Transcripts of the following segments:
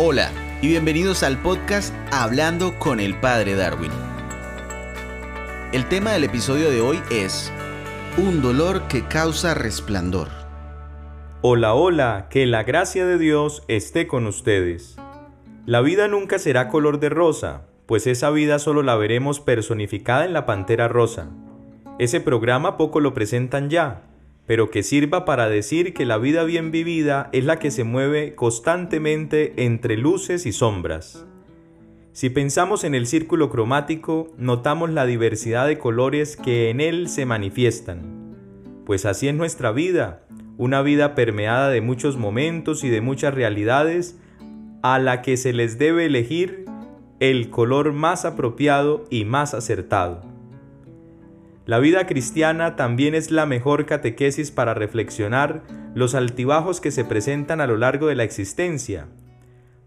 Hola y bienvenidos al podcast Hablando con el Padre Darwin. El tema del episodio de hoy es Un dolor que causa resplandor. Hola, hola, que la gracia de Dios esté con ustedes. La vida nunca será color de rosa, pues esa vida solo la veremos personificada en la Pantera Rosa. Ese programa poco lo presentan ya, pero que sirva para decir que la vida bien vivida es la que se mueve constantemente entre luces y sombras. Si pensamos en el círculo cromático, notamos la diversidad de colores que en él se manifiestan. Pues así es nuestra vida, una vida permeada de muchos momentos y de muchas realidades, a la que se les debe elegir el color más apropiado y más acertado. La vida cristiana también es la mejor catequesis para reflexionar los altibajos que se presentan a lo largo de la existencia.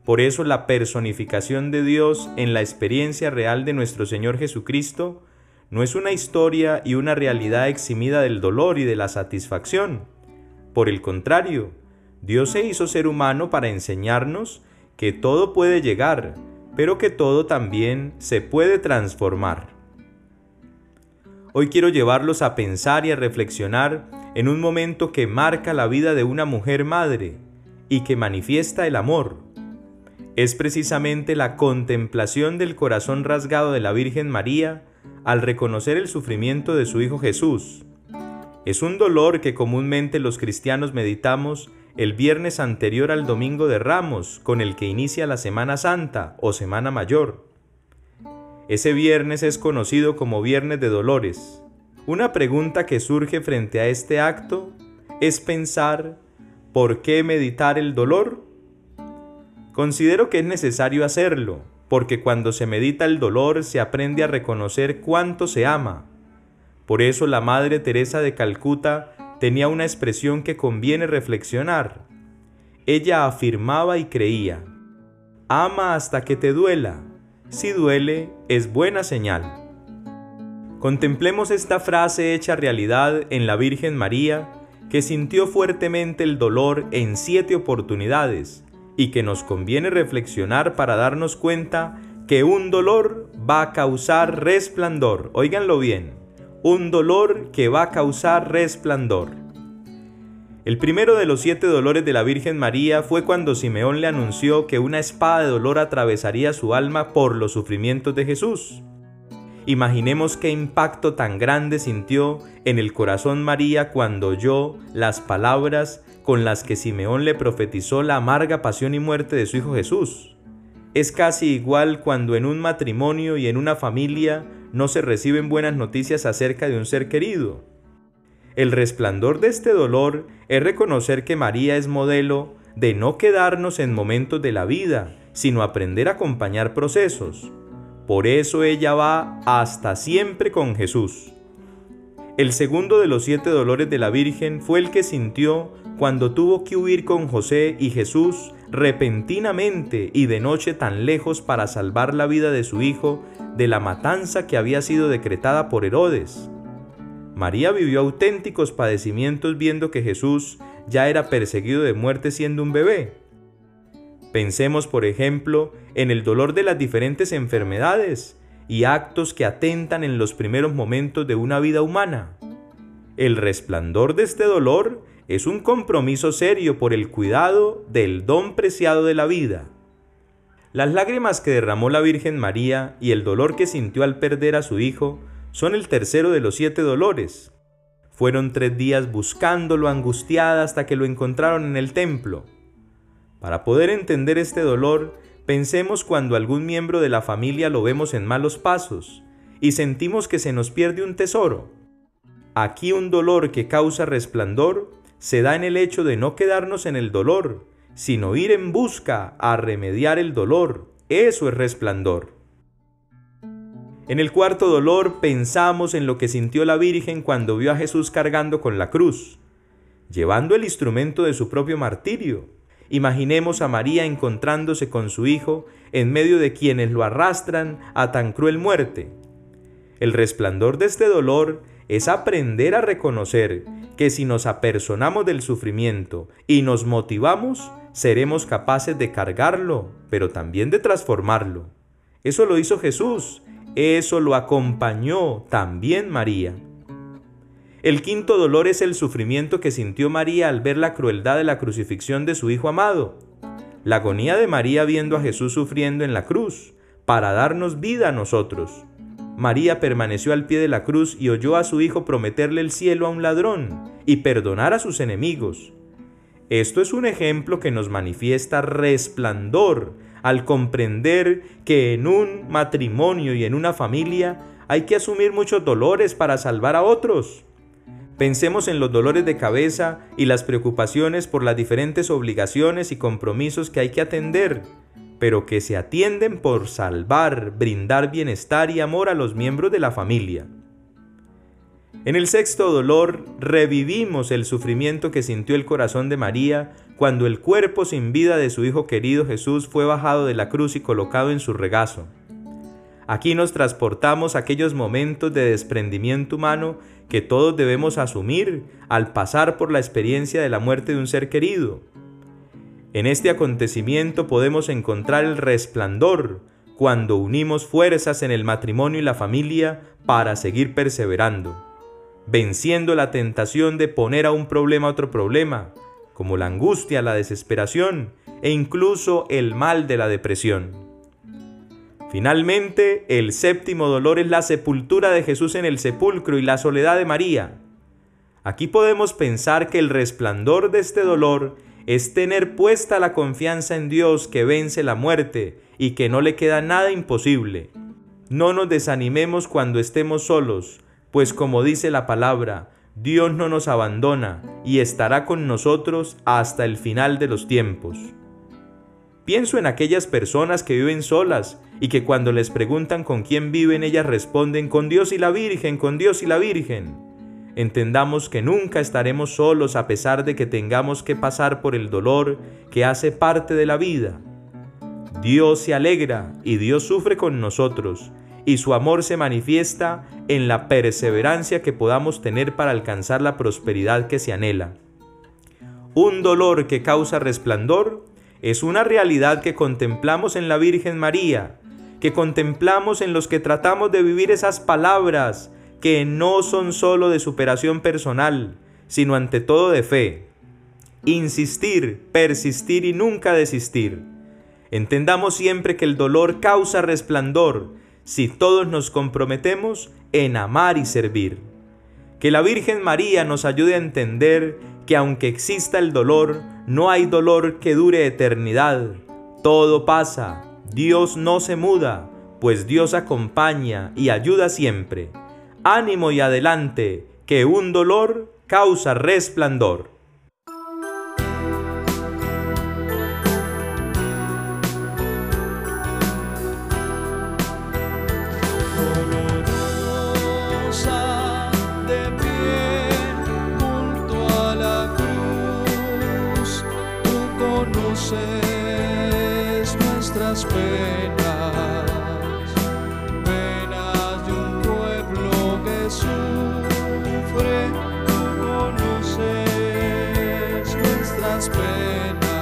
Por eso la personificación de Dios en la experiencia real de nuestro Señor Jesucristo no es una historia y una realidad eximida del dolor y de la satisfacción. Por el contrario, Dios se hizo ser humano para enseñarnos que todo puede llegar, pero que todo también se puede transformar. Hoy quiero llevarlos a pensar y a reflexionar en un momento que marca la vida de una mujer madre y que manifiesta el amor. Es precisamente la contemplación del corazón rasgado de la Virgen María al reconocer el sufrimiento de su Hijo Jesús. Es un dolor que comúnmente los cristianos meditamos el viernes anterior al Domingo de Ramos, con el que inicia la Semana Santa o Semana Mayor. Ese viernes es conocido como Viernes de Dolores. Una pregunta que surge frente a este acto es pensar, ¿por qué meditar el dolor? Considero que es necesario hacerlo, porque cuando se medita el dolor se aprende a reconocer cuánto se ama. Por eso la Madre Teresa de Calcuta tenía una expresión que conviene reflexionar. Ella afirmaba y creía, ama hasta que te duela, si duele, es buena señal. Contemplemos esta frase hecha realidad en la Virgen María, que sintió fuertemente el dolor en siete oportunidades y que nos conviene reflexionar para darnos cuenta que un dolor va a causar resplandor. Óiganlo bien, un dolor que va a causar resplandor. El primero de los siete dolores de la Virgen María fue cuando Simeón le anunció que una espada de dolor atravesaría su alma por los sufrimientos de Jesús. Imaginemos qué impacto tan grande sintió en el corazón María cuando oyó las palabras con las que Simeón le profetizó la amarga pasión y muerte de su Hijo Jesús. Es casi igual cuando en un matrimonio y en una familia no se reciben buenas noticias acerca de un ser querido. El resplandor de este dolor es reconocer que María es modelo de no quedarnos en momentos de la vida, sino aprender a acompañar procesos. Por eso ella va hasta siempre con Jesús. El segundo de los siete dolores de la Virgen fue el que sintió cuando tuvo que huir con José y Jesús repentinamente y de noche tan lejos para salvar la vida de su hijo de la matanza que había sido decretada por Herodes. María vivió auténticos padecimientos viendo que Jesús ya era perseguido de muerte siendo un bebé. Pensemos, por ejemplo, en el dolor de las diferentes enfermedades y actos que atentan en los primeros momentos de una vida humana. El resplandor de este dolor es un compromiso serio por el cuidado del don preciado de la vida. Las lágrimas que derramó la Virgen María y el dolor que sintió al perder a su hijo son el tercero de los siete dolores. Fueron tres días buscándolo angustiada hasta que lo encontraron en el templo. Para poder entender este dolor, pensemos cuando algún miembro de la familia lo vemos en malos pasos y sentimos que se nos pierde un tesoro. Aquí un dolor que causa resplandor se da en el hecho de no quedarnos en el dolor, sino ir en busca a remediar el dolor. Eso es resplandor. En el cuarto dolor pensamos en lo que sintió la Virgen cuando vio a Jesús cargando con la cruz, llevando el instrumento de su propio martirio. Imaginemos a María encontrándose con su Hijo en medio de quienes lo arrastran a tan cruel muerte. El resplandor de este dolor es aprender a reconocer que si nos apersonamos del sufrimiento y nos motivamos, seremos capaces de cargarlo, pero también de transformarlo. Eso lo hizo Jesús, eso lo acompañó también María. El quinto dolor es el sufrimiento que sintió María al ver la crueldad de la crucifixión de su Hijo amado. La agonía de María viendo a Jesús sufriendo en la cruz, para darnos vida a nosotros. María permaneció al pie de la cruz y oyó a su Hijo prometerle el cielo a un ladrón y perdonar a sus enemigos. Esto es un ejemplo que nos manifiesta resplandor al comprender que en un matrimonio y en una familia hay que asumir muchos dolores para salvar a otros. Pensemos en los dolores de cabeza y las preocupaciones por las diferentes obligaciones y compromisos que hay que atender, pero que se atienden por salvar, brindar bienestar y amor a los miembros de la familia. En el sexto dolor revivimos el sufrimiento que sintió el corazón de María cuando el cuerpo sin vida de su Hijo querido Jesús fue bajado de la cruz y colocado en su regazo. Aquí nos transportamos a aquellos momentos de desprendimiento humano que todos debemos asumir al pasar por la experiencia de la muerte de un ser querido. En este acontecimiento podemos encontrar el resplandor cuando unimos fuerzas en el matrimonio y la familia para seguir perseverando, venciendo la tentación de poner a un problema otro problema, como la angustia, la desesperación e incluso el mal de la depresión. Finalmente, el séptimo dolor es la sepultura de Jesús en el sepulcro y la soledad de María. Aquí podemos pensar que el resplandor de este dolor es tener puesta la confianza en Dios que vence la muerte y que no le queda nada imposible. No nos desanimemos cuando estemos solos, pues como dice la palabra, Dios no nos abandona y estará con nosotros hasta el final de los tiempos. Pienso en aquellas personas que viven solas y que cuando les preguntan con quién viven ellas responden con Dios y la Virgen, con Dios y la Virgen. Entendamos que nunca estaremos solos a pesar de que tengamos que pasar por el dolor que hace parte de la vida. Dios se alegra y Dios sufre con nosotros y su amor se manifiesta en la perseverancia que podamos tener para alcanzar la prosperidad que se anhela. Un dolor que causa resplandor es una realidad que contemplamos en la Virgen María, que contemplamos en los que tratamos de vivir esas palabras que no son sólo de superación personal, sino ante todo de fe. Insistir, persistir y nunca desistir. Entendamos siempre que el dolor causa resplandor si todos nos comprometemos en amar y servir. Que la Virgen María nos ayude a entender que aunque exista el dolor, no hay dolor que dure eternidad. Todo pasa, Dios no se muda, pues Dios acompaña y ayuda siempre. Ánimo y adelante, que un dolor causa resplandor. conoces nuestras penas, penas de un pueblo que sufre, tú conoces nuestras penas,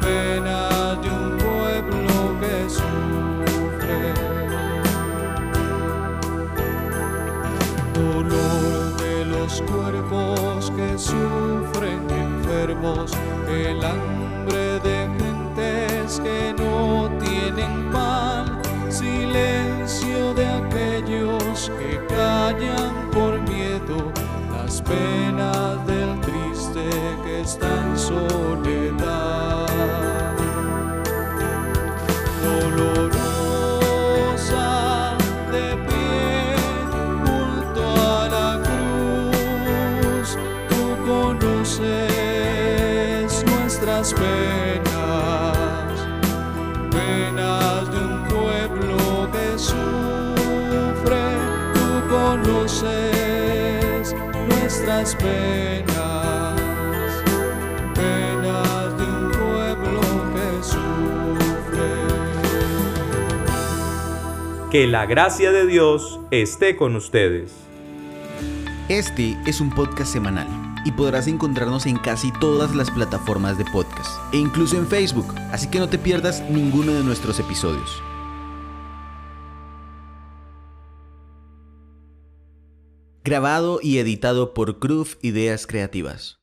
penas de un pueblo que sufre, dolor de los cuerpos que sufren el hambre de gentes que no tienen pan, silencio de aquellos que callan por miedo, las penas del triste que está en penas de un pueblo que sufre. Que la gracia de Dios esté con ustedes. Este es un podcast semanal y podrás encontrarnos en casi todas las plataformas de podcast e incluso en Facebook, así que no te pierdas ninguno de nuestros episodios. Grabado y editado por Cruz Ideas Creativas.